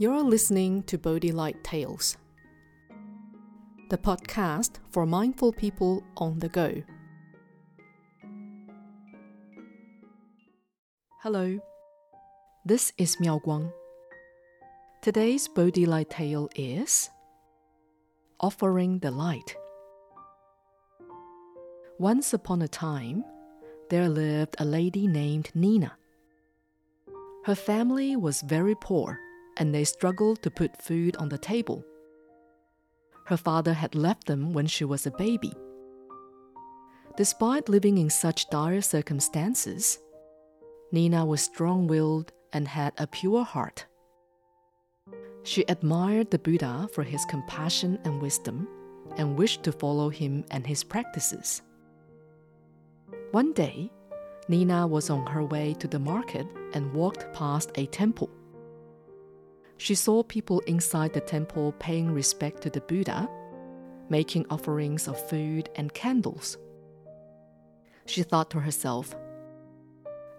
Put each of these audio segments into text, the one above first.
You're listening to Bodhi Light Tales, the podcast for mindful people on the go. Hello, this is Miao Guang. Today's Bodhi Light tale is Offering the Light. Once upon a time, there lived a lady named Nina. Her family was very poor and they struggled to put food on the table. Her father had left them when she was a baby. Despite living in such dire circumstances, Nina was strong willed and had a pure heart. She admired the Buddha for his compassion and wisdom and wished to follow him and his practices. One day, Nina was on her way to the market and walked past a temple. She saw people inside the temple paying respect to the Buddha, making offerings of food and candles. She thought to herself,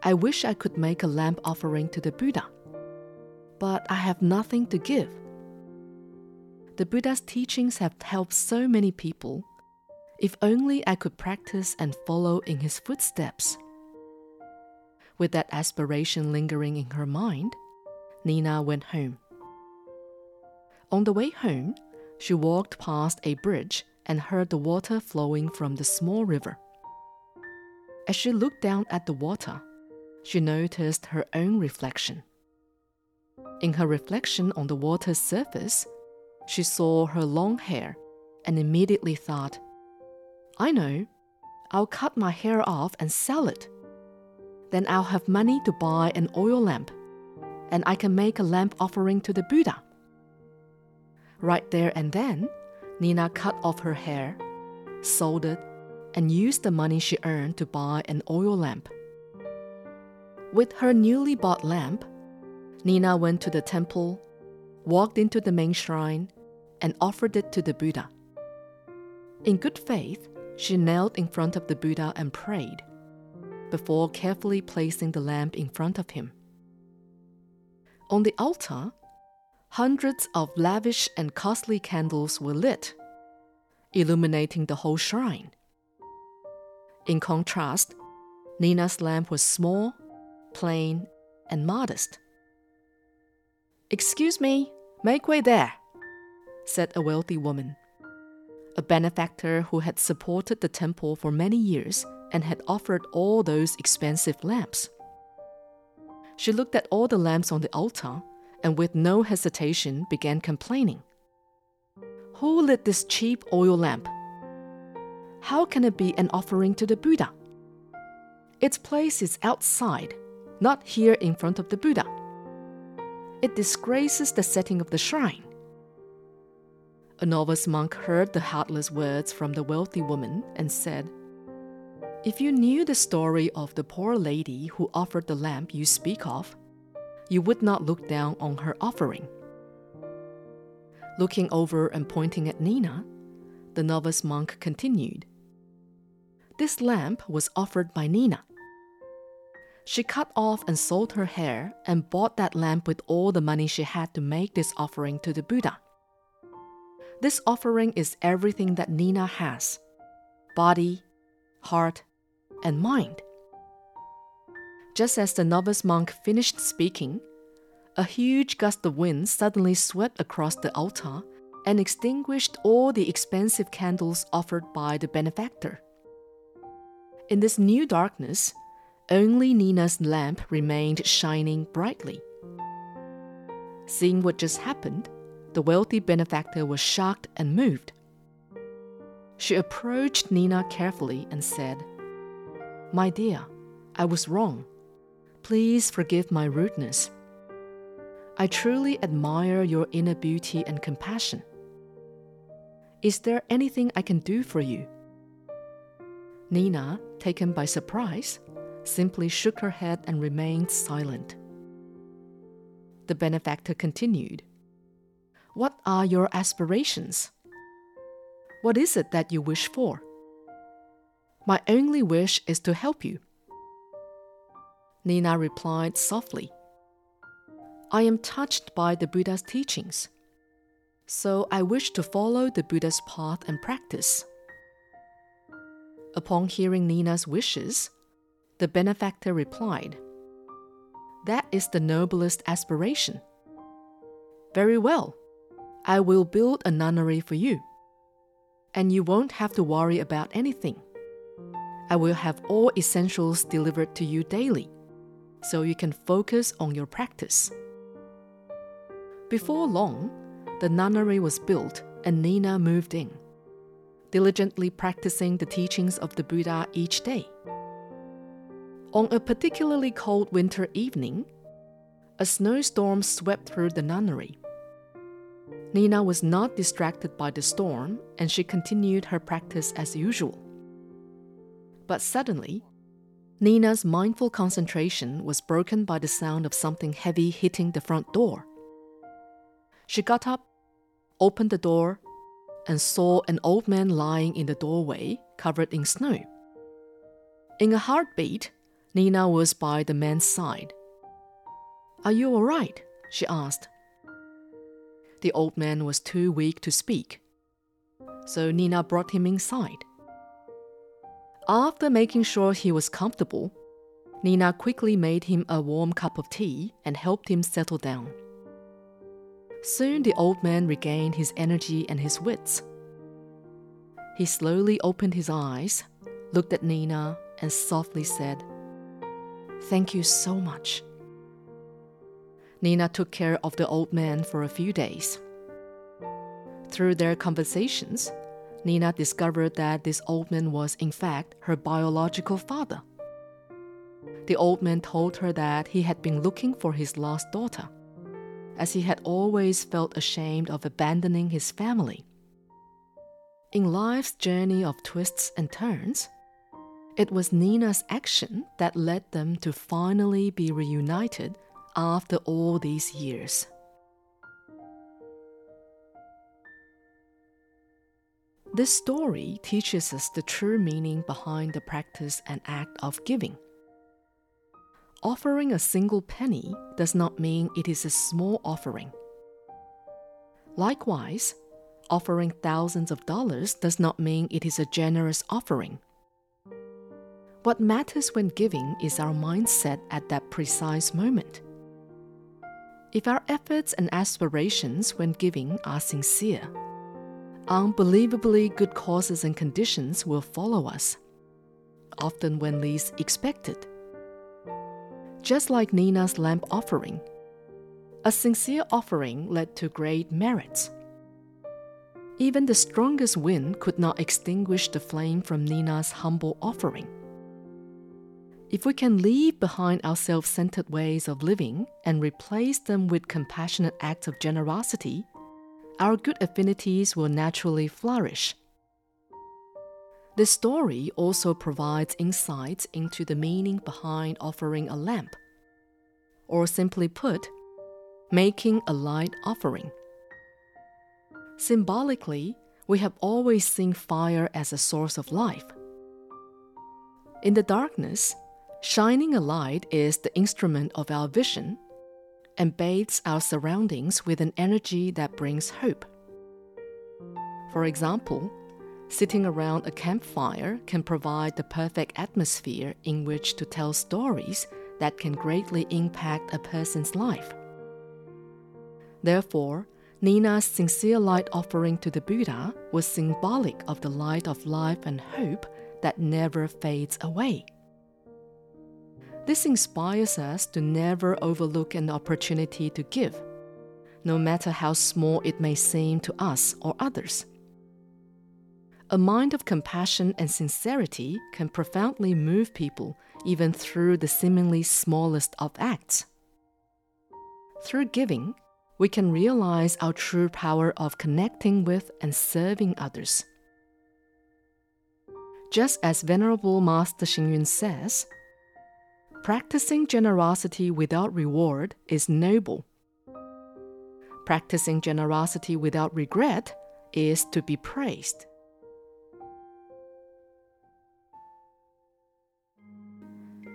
I wish I could make a lamp offering to the Buddha, but I have nothing to give. The Buddha's teachings have helped so many people. If only I could practice and follow in his footsteps. With that aspiration lingering in her mind, Nina went home. On the way home, she walked past a bridge and heard the water flowing from the small river. As she looked down at the water, she noticed her own reflection. In her reflection on the water's surface, she saw her long hair and immediately thought, I know, I'll cut my hair off and sell it. Then I'll have money to buy an oil lamp, and I can make a lamp offering to the Buddha. Right there and then, Nina cut off her hair, sold it, and used the money she earned to buy an oil lamp. With her newly bought lamp, Nina went to the temple, walked into the main shrine, and offered it to the Buddha. In good faith, she knelt in front of the Buddha and prayed, before carefully placing the lamp in front of him. On the altar, hundreds of lavish and costly candles were lit, illuminating the whole shrine. In contrast, Nina's lamp was small, plain, and modest. Excuse me, make way there, said a wealthy woman, a benefactor who had supported the temple for many years and had offered all those expensive lamps. She looked at all the lamps on the altar and with no hesitation began complaining. Who lit this cheap oil lamp? How can it be an offering to the Buddha? Its place is outside, not here in front of the Buddha. It disgraces the setting of the shrine. A novice monk heard the heartless words from the wealthy woman and said, If you knew the story of the poor lady who offered the lamp you speak of, you would not look down on her offering. Looking over and pointing at Nina, the novice monk continued. This lamp was offered by Nina. She cut off and sold her hair and bought that lamp with all the money she had to make this offering to the Buddha. This offering is everything that Nina has body, heart, and mind. Just as the novice monk finished speaking, a huge gust of wind suddenly swept across the altar and extinguished all the expensive candles offered by the benefactor. In this new darkness, only Nina's lamp remained shining brightly. Seeing what just happened, the wealthy benefactor was shocked and moved. She approached Nina carefully and said, My dear, I was wrong. Please forgive my rudeness. I truly admire your inner beauty and compassion. Is there anything I can do for you? Nina, taken by surprise, simply shook her head and remained silent. The benefactor continued What are your aspirations? What is it that you wish for? My only wish is to help you. Nina replied softly, I am touched by the Buddha's teachings, so I wish to follow the Buddha's path and practice. Upon hearing Nina's wishes, the benefactor replied, That is the noblest aspiration. Very well, I will build a nunnery for you, and you won't have to worry about anything. I will have all essentials delivered to you daily, so you can focus on your practice. Before long, the nunnery was built and Nina moved in, diligently practicing the teachings of the Buddha each day. On a particularly cold winter evening, a snowstorm swept through the nunnery. Nina was not distracted by the storm and she continued her practice as usual. But suddenly, Nina's mindful concentration was broken by the sound of something heavy hitting the front door. She got up, opened the door, and saw an old man lying in the doorway covered in snow. In a heartbeat, Nina was by the man's side. Are you all right? she asked. The old man was too weak to speak, so Nina brought him inside. After making sure he was comfortable, Nina quickly made him a warm cup of tea and helped him settle down. Soon the old man regained his energy and his wits. He slowly opened his eyes, looked at Nina, and softly said, Thank you so much. Nina took care of the old man for a few days. Through their conversations, Nina discovered that this old man was, in fact, her biological father. The old man told her that he had been looking for his lost daughter as he had always felt ashamed of abandoning his family. In life's journey of twists and turns, it was Nina's action that led them to finally be reunited after all these years. This story teaches us the true meaning behind the practice and act of giving. Offering a single penny does not mean it is a small offering. Likewise, offering thousands of dollars does not mean it is a generous offering. What matters when giving is our mindset at that precise moment. If our efforts and aspirations when giving are sincere, unbelievably good causes and conditions will follow us, often when least expected just like Nina's lamp offering. A sincere offering led to great merits. Even the strongest wind could not extinguish the flame from Nina's humble offering. If we can leave behind our self centered ways of living and replace them with compassionate acts of generosity, our good affinities will naturally flourish. The story also provides insights into the meaning behind offering a lamp, or simply put, making a light offering. Symbolically, we have always seen fire as a source of life. In the darkness, shining a light is the instrument of our vision and bathes our surroundings with an energy that brings hope. For example, Sitting around a campfire can provide the perfect atmosphere in which to tell stories that can greatly impact a person's life. Therefore, Nina's sincere light offering to the Buddha was symbolic of the light of life and hope that never fades away. This inspires us to never overlook an opportunity to give, no matter how small it may seem to us or others. A mind of compassion and sincerity can profoundly move people even through the seemingly smallest of acts. Through giving, we can realize our true power of connecting with and serving others. Just as Venerable Master Xing says, practicing generosity without reward is noble. Practicing generosity without regret is to be praised.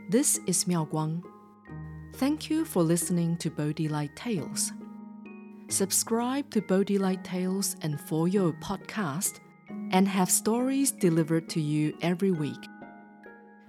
This is Miao Guang. Thank you for listening to Bodhi Light Tales. Subscribe to Bodhi Light Tales and For Your podcast and have stories delivered to you every week.